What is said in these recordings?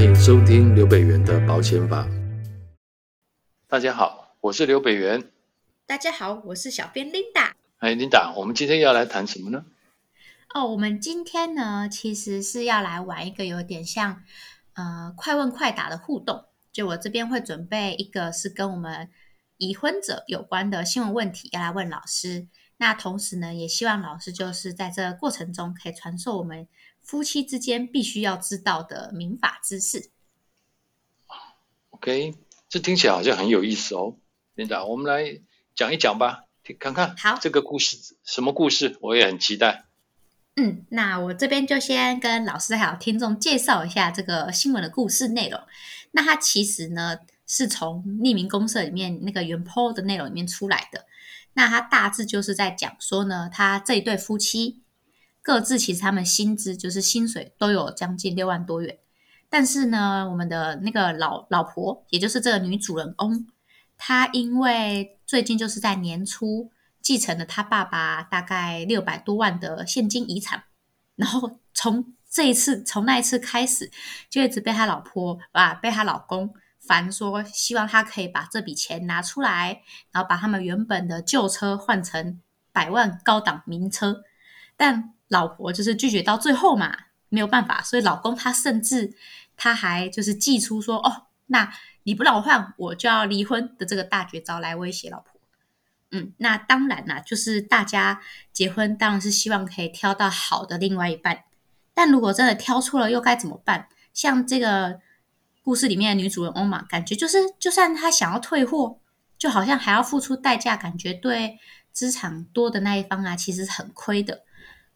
欢迎收听刘北元的保险法。大家好，我是刘北元。大家好，我是小编 Linda。哎，Linda，我们今天要来谈什么呢？哦，我们今天呢，其实是要来玩一个有点像呃快问快答的互动。就我这边会准备一个是跟我们已婚者有关的新闻问题要来问老师。那同时呢，也希望老师就是在这个过程中可以传授我们夫妻之间必须要知道的民法知识。OK，这听起来好像很有意思哦。院长，我们来讲一讲吧，看看好这个故事什么故事，我也很期待。嗯，那我这边就先跟老师还有听众介绍一下这个新闻的故事内容。那它其实呢是从匿名公社里面那个原 po 的内容里面出来的。那它大致就是在讲说呢，他这一对夫妻各自其实他们薪资就是薪水都有将近六万多元，但是呢，我们的那个老老婆，也就是这个女主人翁，她因为最近就是在年初继承了她爸爸大概六百多万的现金遗产，然后从这一次从那一次开始，就一直被她老婆啊，被她老公。烦说，希望她可以把这笔钱拿出来，然后把他们原本的旧车换成百万高档名车。但老婆就是拒绝到最后嘛，没有办法，所以老公他甚至他还就是祭出说：“哦，那你不让我换，我就要离婚的这个大绝招来威胁老婆。”嗯，那当然啦，就是大家结婚当然是希望可以挑到好的另外一半，但如果真的挑错了，又该怎么办？像这个。故事里面的女主人翁嘛，感觉就是，就算她想要退货，就好像还要付出代价，感觉对资产多的那一方啊，其实是很亏的。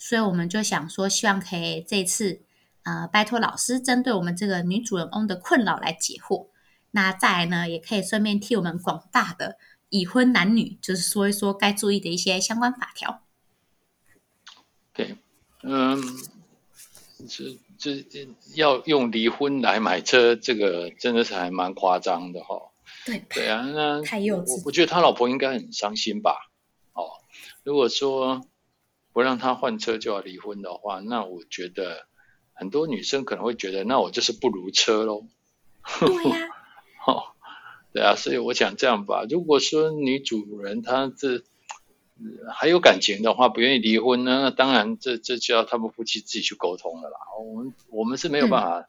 所以我们就想说，希望可以这次呃，拜托老师针对我们这个女主人翁的困扰来解惑。那再来呢，也可以顺便替我们广大的已婚男女，就是说一说该注意的一些相关法条。对，嗯，这。这要用离婚来买车，这个真的是还蛮夸张的哈、哦。对对啊，那太幼稚。我我觉得他老婆应该很伤心吧？哦，如果说不让他换车就要离婚的话，那我觉得很多女生可能会觉得，那我就是不如车喽。对呀、啊。哦，对啊，所以我想这样吧。如果说女主人她这。还有感情的话，不愿意离婚呢？那当然这，这这就要他们夫妻自己去沟通了啦。我们我们是没有办法。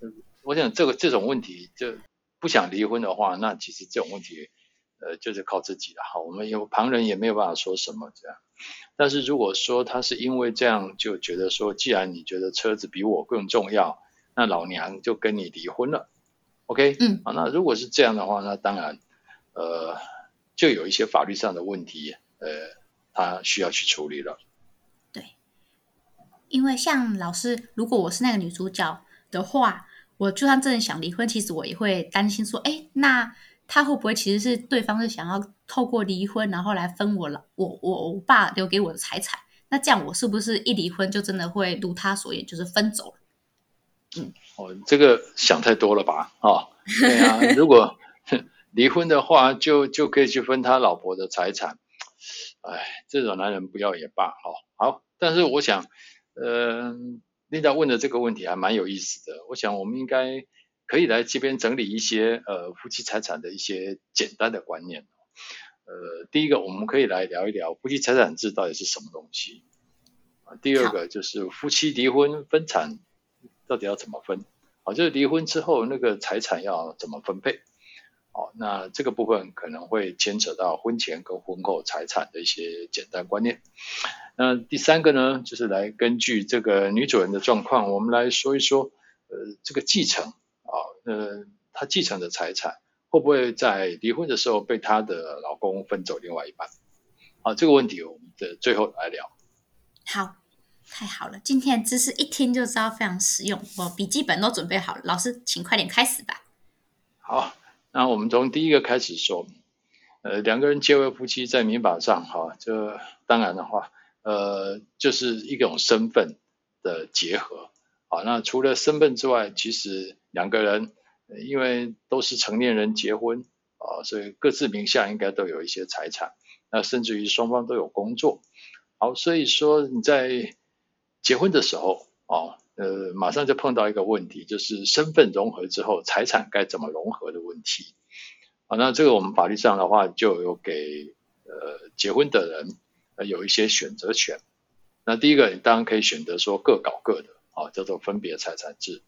嗯、我想这个这种问题，就不想离婚的话，那其实这种问题，呃，就是靠自己了。哈，我们有旁人也没有办法说什么这样。但是如果说他是因为这样就觉得说，既然你觉得车子比我更重要，那老娘就跟你离婚了。OK，嗯，好，那如果是这样的话，那当然，呃，就有一些法律上的问题。呃，他需要去处理了。对，因为像老师，如果我是那个女主角的话，我就算真的想离婚，其实我也会担心说，哎，那他会不会其实是对方是想要透过离婚，然后来分我老我我我爸留给我的财产？那这样我是不是一离婚就真的会如他所言，就是分走了？嗯，哦，这个想太多了吧？哦，对啊，如果离婚的话，就就可以去分他老婆的财产。哎，这种男人不要也罢，好，好。但是我想，呃，琳达问的这个问题还蛮有意思的。我想我们应该可以来这边整理一些呃夫妻财产的一些简单的观念。呃，第一个我们可以来聊一聊夫妻财产制到底是什么东西。啊，第二个就是夫妻离婚分产到底要怎么分？好，就是离婚之后那个财产要怎么分配？好，那这个部分可能会牵扯到婚前跟婚后财产的一些简单观念。那第三个呢，就是来根据这个女主人的状况，我们来说一说，呃，这个继承啊，呃，她继承的财产会不会在离婚的时候被她的老公分走另外一半？好，这个问题我们的最后来聊。好，太好了，今天的知识一听就知道非常实用，我笔记本都准备好了，老师请快点开始吧。好。那我们从第一个开始说，呃，两个人结为夫妻，在民法上，哈，这当然的话，呃，就是一种身份的结合，好，那除了身份之外，其实两个人因为都是成年人结婚，啊，所以各自名下应该都有一些财产，那甚至于双方都有工作，好，所以说你在结婚的时候，啊，呃，马上就碰到一个问题，就是身份融合之后，财产该怎么融合的问题。啊，那这个我们法律上的话，就有给呃结婚的人呃有一些选择权。那第一个，你当然可以选择说各搞各的，啊，叫做分别财产制，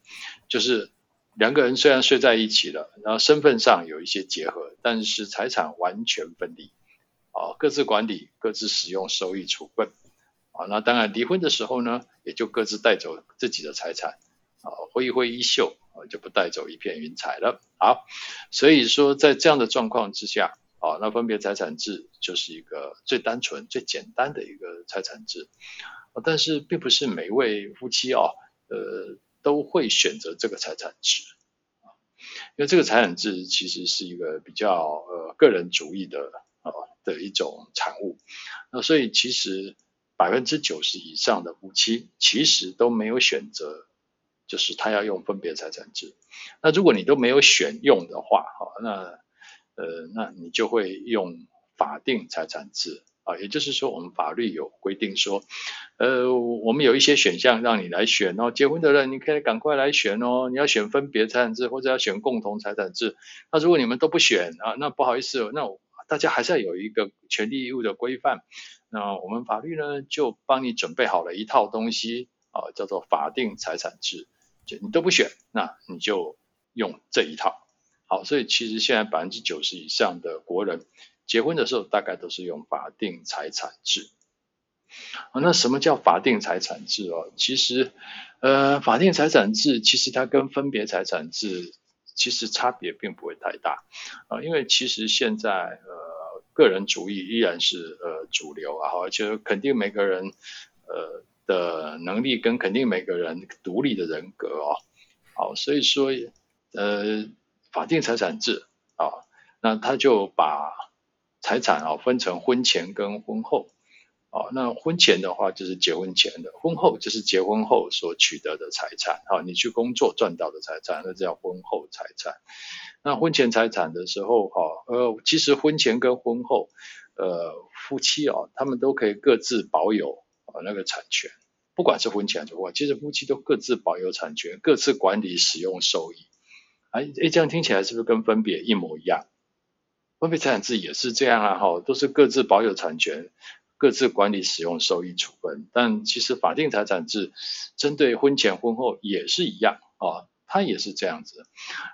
就是两个人虽然睡在一起了，然后身份上有一些结合，但是财产完全分离，啊，各自管理，各自使用收益处分。啊，那当然离婚的时候呢，也就各自带走自己的财产，啊，挥一挥衣袖，啊，就不带走一片云彩了。好，所以说在这样的状况之下，啊，那分别财产制就是一个最单纯、最简单的一个财产制。啊，但是并不是每一位夫妻啊，呃，都会选择这个财产制，啊，因为这个财产制其实是一个比较呃个人主义的啊的一种产物。那所以其实。百分之九十以上的夫妻其实都没有选择，就是他要用分别财产制。那如果你都没有选用的话，哈，那呃，那你就会用法定财产制啊。也就是说，我们法律有规定说，呃，我们有一些选项让你来选哦。结婚的人你可以赶快来选哦。你要选分别财产制或者要选共同财产制。那如果你们都不选啊，那不好意思，那大家还是要有一个权利义务的规范。那我们法律呢，就帮你准备好了一套东西啊，叫做法定财产制。就你都不选，那你就用这一套。好，所以其实现在百分之九十以上的国人结婚的时候，大概都是用法定财产制。啊，那什么叫法定财产制哦？其实，呃，法定财产制其实它跟分别财产制其实差别并不会太大啊，因为其实现在呃。个人主义依然是呃主流啊，而且肯定每个人呃的能力跟肯定每个人独立的人格哦，好，所以说呃法定财产制啊，那他就把财产啊分成婚前跟婚后。啊，那婚前的话就是结婚前的，婚后就是结婚后所取得的财产。好，你去工作赚到的财产，那叫婚后财产。那婚前财产的时候，哈，呃，其实婚前跟婚后，呃，夫妻啊，他们都可以各自保有啊那个产权，不管是婚前还是婚后，其实夫妻都各自保有产权，各自管理使用收益。哎，哎，这样听起来是不是跟分别一模一样？分别财产制也是这样啊，哈，都是各自保有产权。各自管理使用收益处分，但其实法定财产制针对婚前婚后也是一样啊，它也是这样子。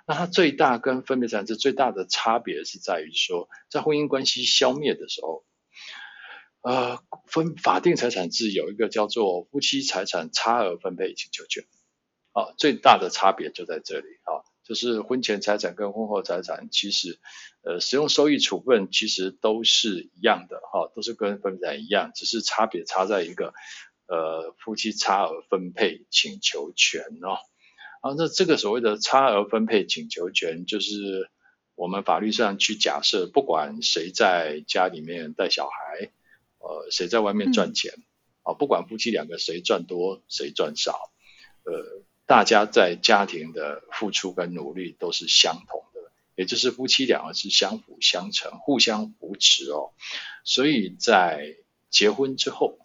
那它最大跟分别财产制最大的差别是在于说，在婚姻关系消灭的时候，呃，分法定财产制有一个叫做夫妻财产差额分配请求权，啊，最大的差别就在这里啊。就是婚前财产跟婚后财产，其实，呃，使用收益处分其实都是一样的哈，都是跟分别一样，只是差别差在一个，呃，夫妻差额分配请求权哦。啊，那这个所谓的差额分配请求权，就是我们法律上去假设，不管谁在家里面带小孩，呃，谁在外面赚钱，啊，不管夫妻两个谁赚多谁赚少，呃。大家在家庭的付出跟努力都是相同的，也就是夫妻两个是相辅相成、互相扶持哦。所以在结婚之后，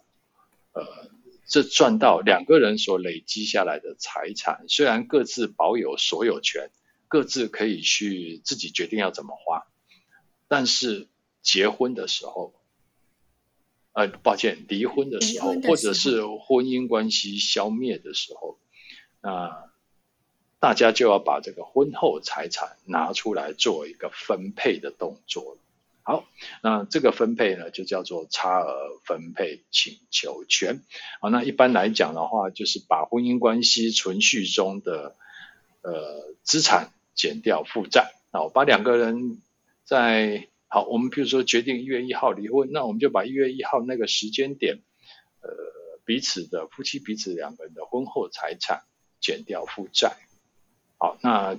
呃，这赚到两个人所累积下来的财产，虽然各自保有所有权，各自可以去自己决定要怎么花，但是结婚的时候，呃，抱歉，离婚的时候，或者是婚姻关系消灭的时候。那大家就要把这个婚后财产拿出来做一个分配的动作。好，那这个分配呢，就叫做差额分配请求权。好，那一般来讲的话，就是把婚姻关系存续中的呃资产减掉负债。好把两个人在好，我们比如说决定一月一号离婚，那我们就把一月一号那个时间点，呃，彼此的夫妻彼此两个人的婚后财产。减掉负债，好，那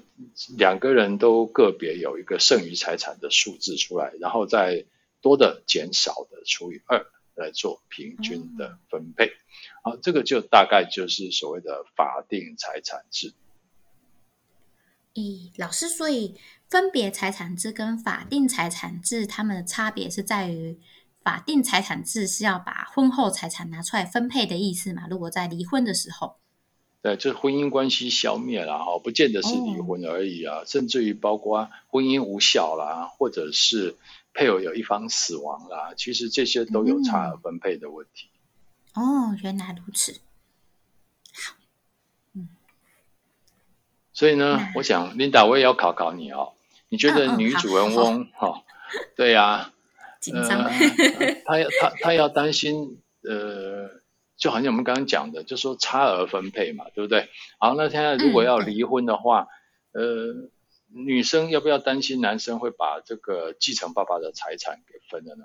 两个人都个别有一个剩余财产的数字出来，然后再多的减少的除以二来做平均的分配，好，这个就大概就是所谓的法定财产制。咦，老师，所以分别财产制跟法定财产制，它们的差别是在于法定财产制是要把婚后财产拿出来分配的意思嘛？如果在离婚的时候。对，就是婚姻关系消灭了哈，不见得是离婚而已啊，哦、甚至于包括婚姻无效啦，或者是配偶有一方死亡啦，其实这些都有差额分配的问题。嗯、哦，原来如此。好，嗯，所以呢，我想琳达，我也要考考你哦。你觉得女主人翁哈、哦哦，对呀、啊，紧张，她要她她要担心呃。就好像我们刚刚讲的，就说差额分配嘛，对不对？好，那现在如果要离婚的话，嗯、呃，女生要不要担心男生会把这个继承爸爸的财产给分了呢？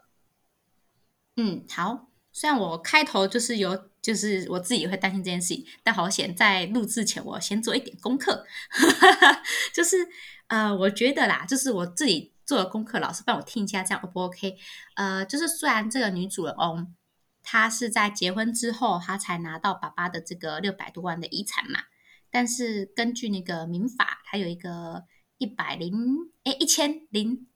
嗯，好。虽然我开头就是有，就是我自己会担心这件事情，但好险在录制前我先做一点功课，就是呃，我觉得啦，就是我自己做的功课，老师帮我听一下，这样 O 不 OK？呃，就是虽然这个女主人翁。他是在结婚之后，他才拿到爸爸的这个六百多万的遗产嘛。但是根据那个民法，它有一个一百零哎一千零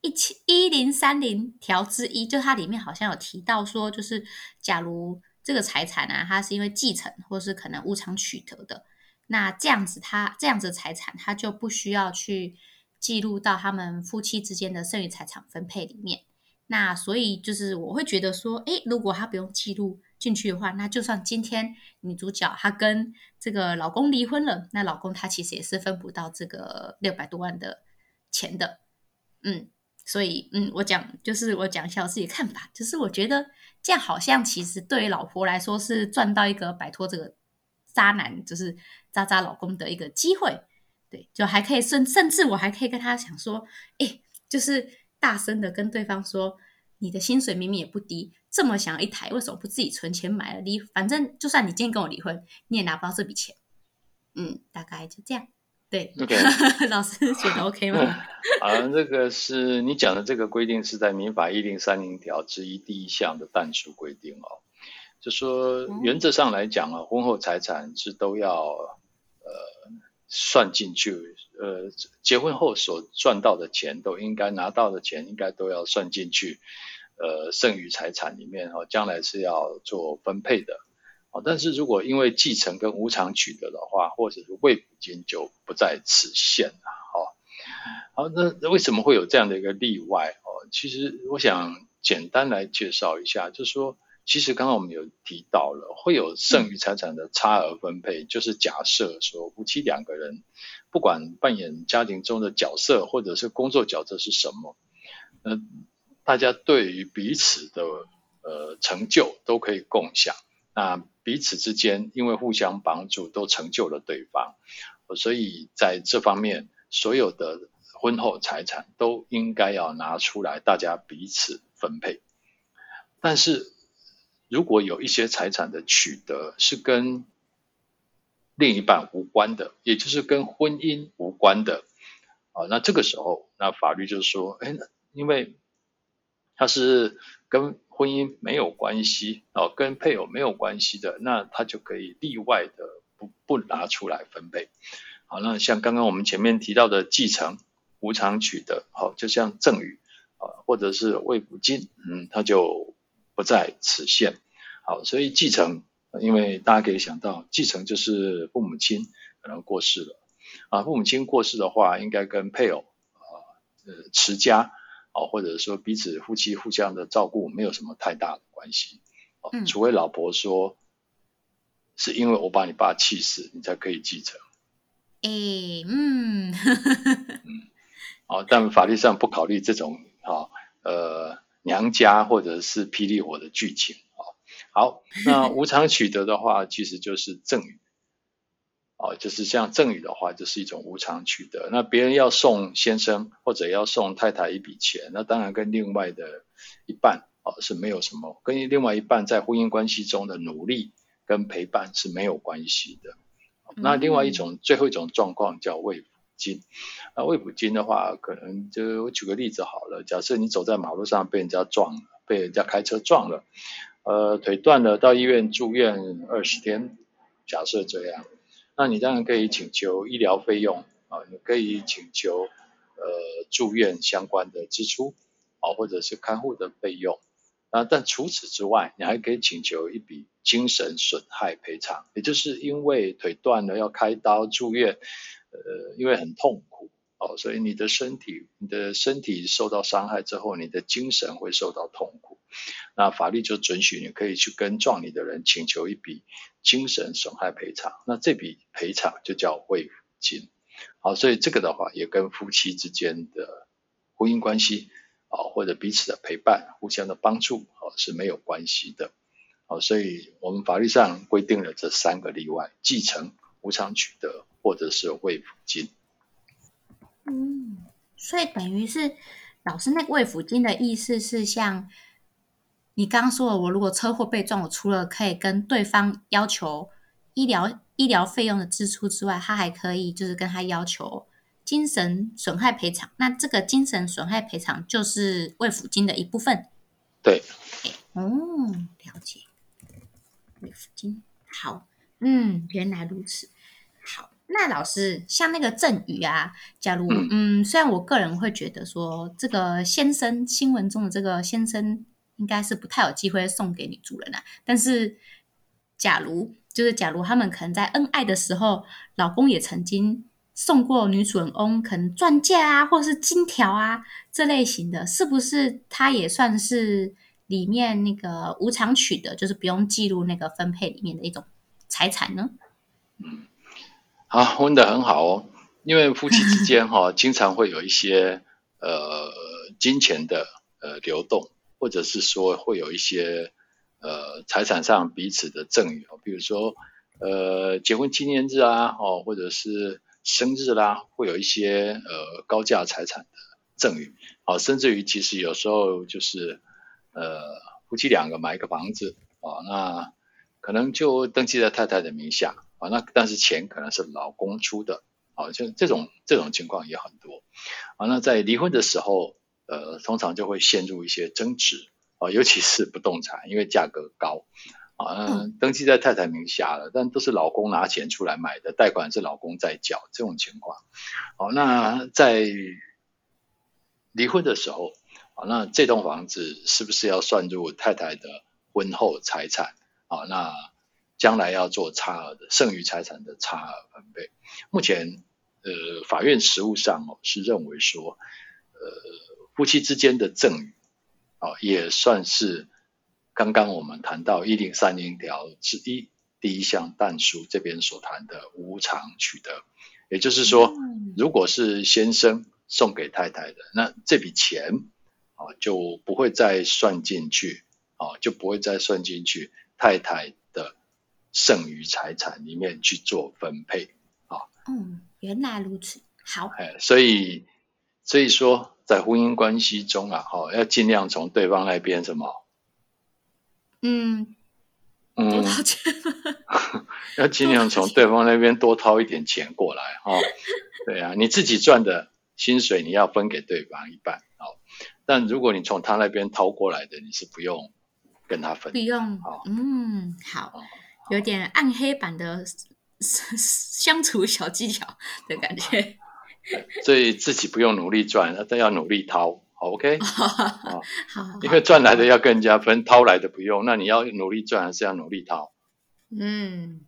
一千一零三零条之一，就它里面好像有提到说，就是假如这个财产啊，它是因为继承或是可能无偿取得的，那这样子他这样子的财产，他就不需要去记录到他们夫妻之间的剩余财产分配里面。那所以就是我会觉得说，诶，如果他不用记录进去的话，那就算今天女主角她跟这个老公离婚了，那老公他其实也是分不到这个六百多万的钱的，嗯，所以嗯，我讲就是我讲一下我自己看法，就是我觉得这样好像其实对于老婆来说是赚到一个摆脱这个渣男，就是渣渣老公的一个机会，对，就还可以甚甚至我还可以跟他讲说，诶，就是。大声的跟对方说：“你的薪水明明也不低，这么想要一台，为什么不自己存钱买了离？反正就算你今天跟我离婚，你也拿不到这笔钱。”嗯，大概就这样。对，Okay. 老师觉得 OK 吗？啊，这个是你讲的这个规定是在民法一零三零条之一第一项的但书规定哦。就说原则上来讲啊，婚后财产是都要呃算进去。呃，结婚后所赚到的钱都应该拿到的钱，应该都要算进去，呃，剩余财产里面哦，将来是要做分配的，哦，但是如果因为继承跟无偿取得的话，或者是未补金就不在此限了，哦，好，那为什么会有这样的一个例外？哦，其实我想简单来介绍一下，就是说。其实刚刚我们有提到了，会有剩余财产的差额分配，嗯、就是假设说夫妻两个人不管扮演家庭中的角色或者是工作角色是什么，呃，大家对于彼此的呃成就都可以共享，那彼此之间因为互相帮助都成就了对方，所以在这方面所有的婚后财产都应该要拿出来，大家彼此分配，但是。如果有一些财产的取得是跟另一半无关的，也就是跟婚姻无关的，啊，那这个时候，那法律就是说，哎，因为它是跟婚姻没有关系，哦，跟配偶没有关系的，那他就可以例外的不不拿出来分配。好，那像刚刚我们前面提到的继承、无偿取得，好，就像赠与，啊，或者是未补金，嗯，他就。不在此限，好，所以继承，因为大家可以想到，继承就是父母亲可能过世了，啊，父母亲过世的话，应该跟配偶啊，呃，持家，啊，或者说彼此夫妻互相的照顾，没有什么太大的关系，啊，除非老婆说，是因为我把你爸气死，你才可以继承，诶，嗯，嗯，好，但法律上不考虑这种，啊，呃。娘家或者是霹雳火的剧情啊，好，那 无偿取得的话，其实就是赠与，哦，就是像赠与的话，就是一种无偿取得。那别人要送先生或者要送太太一笔钱，那当然跟另外的一半哦是没有什么，跟另外一半在婚姻关系中的努力跟陪伴是没有关系的。那另外一种最后一种状况叫未金，那未补金的话，可能就我举个例子好了。假设你走在马路上被人家撞了，被人家开车撞了，呃，腿断了，到医院住院二十天，假设这样，那你当然可以请求医疗费用啊，你可以请求呃住院相关的支出啊，或者是看护的费用。啊，但除此之外，你还可以请求一笔精神损害赔偿，也就是因为腿断了要开刀住院，呃，因为很痛苦哦，所以你的身体你的身体受到伤害之后，你的精神会受到痛苦，那法律就准许你可以去跟撞你的人请求一笔精神损害赔偿，那这笔赔偿就叫慰抚金。好，所以这个的话也跟夫妻之间的婚姻关系。啊，或者彼此的陪伴、互相的帮助，啊，是没有关系的。啊，所以我们法律上规定了这三个例外：继承、无偿取得，或者是慰抚金。嗯，所以等于是老师那个慰抚金的意思是，像你刚刚说的，我如果车祸被撞，我除了可以跟对方要求医疗医疗费用的支出之外，他还可以就是跟他要求。精神损害赔偿，那这个精神损害赔偿就是慰抚金的一部分。对，哦，了解。慰抚金，好，嗯，原来如此。好，那老师，像那个赠与啊，假如，嗯，嗯，虽然我个人会觉得说，这个先生新闻中的这个先生应该是不太有机会送给女主人啊，但是，假如就是假如他们可能在恩爱的时候，老公也曾经。送过女主人翁可能钻戒啊，或者是金条啊，这类型的，是不是他也算是里面那个无偿取得，就是不用记录那个分配里面的一种财产呢？嗯，啊，问得很好哦。因为夫妻之间哈、哦，经常会有一些呃金钱的呃流动，或者是说会有一些呃财产上彼此的赠与，比如说呃结婚纪念日啊，哦，或者是。生日啦，会有一些呃高价财产的赠与，哦，甚至于其实有时候就是呃夫妻两个买一个房子啊，那可能就登记在太太的名下啊，那但是钱可能是老公出的啊，就这种这种情况也很多啊。那在离婚的时候，呃，通常就会陷入一些争执啊，尤其是不动产，因为价格高。啊，登记在太太名下了，但都是老公拿钱出来买的，贷款是老公在缴，这种情况。好，那在离婚的时候，啊，那这栋房子是不是要算入太太的婚后财产？啊，那将来要做差额的剩余财产的差额分配。目前，呃，法院实务上哦是认为说，呃，夫妻之间的赠与，啊，也算是。刚刚我们谈到一零三零条之一第一项但书这边所谈的无偿取得，也就是说，如果是先生送给太太的，那这笔钱啊就不会再算进去啊，就不会再算进去太太的剩余财产里面去做分配啊。嗯，原来如此。好，哎，所以所以说在婚姻关系中啊，哈，要尽量从对方那边什么。嗯，多掏钱，要尽量从对方那边多掏一点钱过来哈、哦。对啊，你自己赚的薪水你要分给对方一半哦。但如果你从他那边掏过来的，你是不用跟他分，不用。哦、嗯，好，有点暗黑版的相处小技巧的感觉。所以自己不用努力赚，但要努力掏。好，OK，好，好，因为好赚来的要跟人家分，掏来的不用。那你要努力赚，还是要努力掏？嗯，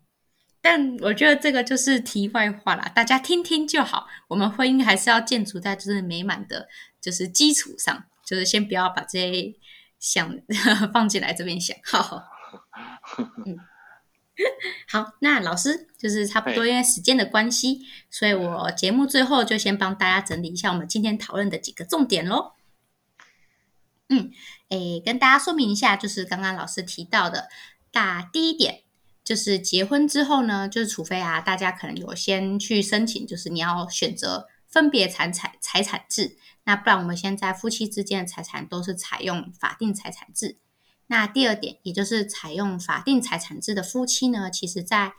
但我觉得这个就是题外话啦，大家听听就好。我们婚姻还是要建筑在就是美满的，就是基础上，就是先不要把这些想 放进来这边想。好，嗯，好，那老师就是差不多因为时间的关系，所以我节目最后就先帮大家整理一下我们今天讨论的几个重点喽。嗯，诶，跟大家说明一下，就是刚刚老师提到的，大第一点就是结婚之后呢，就是除非啊，大家可能有先去申请，就是你要选择分别产财财产制，那不然我们现在夫妻之间的财产都是采用法定财产制。那第二点，也就是采用法定财产制的夫妻呢，其实在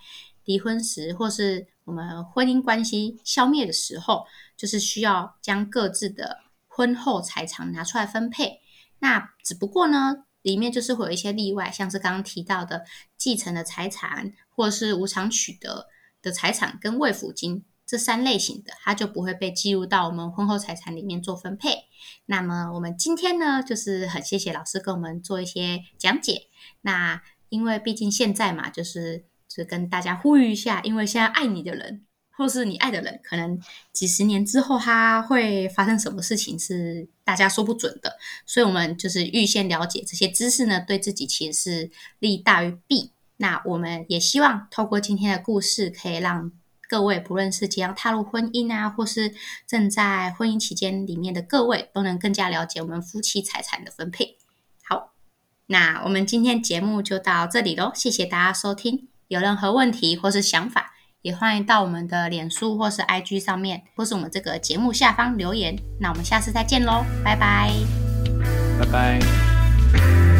离婚时或是我们婚姻关系消灭的时候，就是需要将各自的婚后财产拿出来分配。那只不过呢，里面就是会有一些例外，像是刚刚提到的继承的财产，或是无偿取得的财产跟慰抚金，这三类型的，它就不会被计入到我们婚后财产里面做分配。那么我们今天呢，就是很谢谢老师跟我们做一些讲解。那因为毕竟现在嘛，就是就跟大家呼吁一下，因为现在爱你的人，或是你爱的人，可能几十年之后他会发生什么事情，是大家说不准的。所以，我们就是预先了解这些知识呢，对自己其实是利大于弊。那我们也希望透过今天的故事，可以让各位不论是即将踏入婚姻啊，或是正在婚姻期间里面的各位，都能更加了解我们夫妻财产的分配。好，那我们今天节目就到这里喽，谢谢大家收听。有任何问题或是想法，也欢迎到我们的脸书或是 IG 上面，或是我们这个节目下方留言。那我们下次再见喽，拜拜，拜拜。